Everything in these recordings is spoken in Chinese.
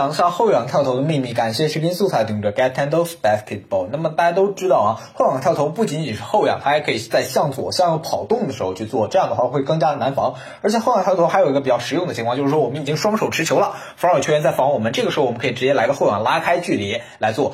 讲下后仰跳投的秘密，感谢视频素材顶着 Get Hand of Basketball。那么大家都知道啊，后仰跳投不仅仅是后仰，它还可以在向左向右跑动的时候去做，这样的话会更加的难防。而且后仰跳投还有一个比较实用的情况，就是说我们已经双手持球了，防守球员在防我们，这个时候我们可以直接来个后仰拉开距离来做。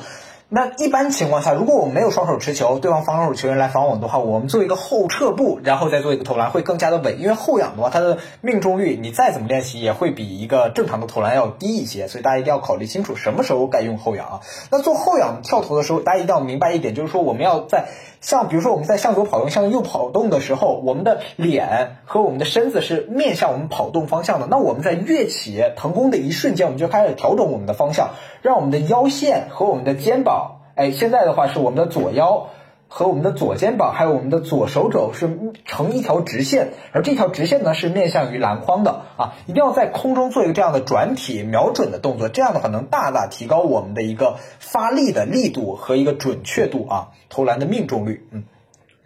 那一般情况下，如果我们没有双手持球，对方防守球员来防我们的话，我们做一个后撤步，然后再做一个投篮会更加的稳。因为后仰的话，它的命中率你再怎么练习也会比一个正常的投篮要低一些，所以大家一定要考虑清楚什么时候该用后仰啊。那做后仰跳投的时候，大家一定要明白一点，就是说我们要在像比如说我们在向左跑动、向右跑动的时候，我们的脸和我们的身子是面向我们跑动方向的。那我们在跃起腾空的一瞬间，我们就开始调整我们的方向，让我们的腰线和我们的肩膀。哎，现在的话是我们的左腰和我们的左肩膀，还有我们的左手肘是成一条直线，而这条直线呢是面向于篮筐的啊，一定要在空中做一个这样的转体瞄准的动作，这样的话能大大提高我们的一个发力的力度和一个准确度啊，投篮的命中率，嗯。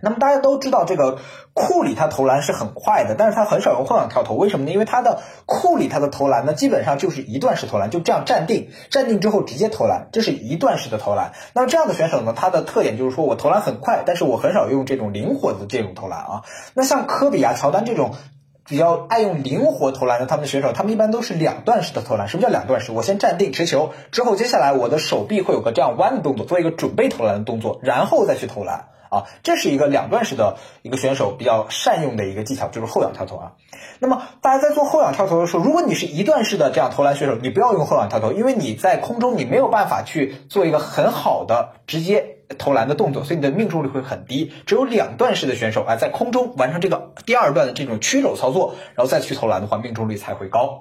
那么大家都知道，这个库里他投篮是很快的，但是他很少用后仰跳投，为什么呢？因为他的库里他的投篮呢，基本上就是一段式投篮，就这样站定，站定之后直接投篮，这是一段式的投篮。那么这样的选手呢，他的特点就是说我投篮很快，但是我很少用这种灵活的这种投篮啊。那像科比啊、乔丹这种比较爱用灵活投篮的他们的选手，他们一般都是两段式的投篮。什么叫两段式？我先站定持球，之后接下来我的手臂会有个这样弯的动作，做一个准备投篮的动作，然后再去投篮。啊，这是一个两段式的一个选手比较善用的一个技巧，就是后仰跳投啊。那么大家在做后仰跳投的时候，如果你是一段式的这样投篮选手，你不要用后仰跳投，因为你在空中你没有办法去做一个很好的直接投篮的动作，所以你的命中率会很低。只有两段式的选手啊，在空中完成这个第二段的这种曲肘操作，然后再去投篮的话，命中率才会高。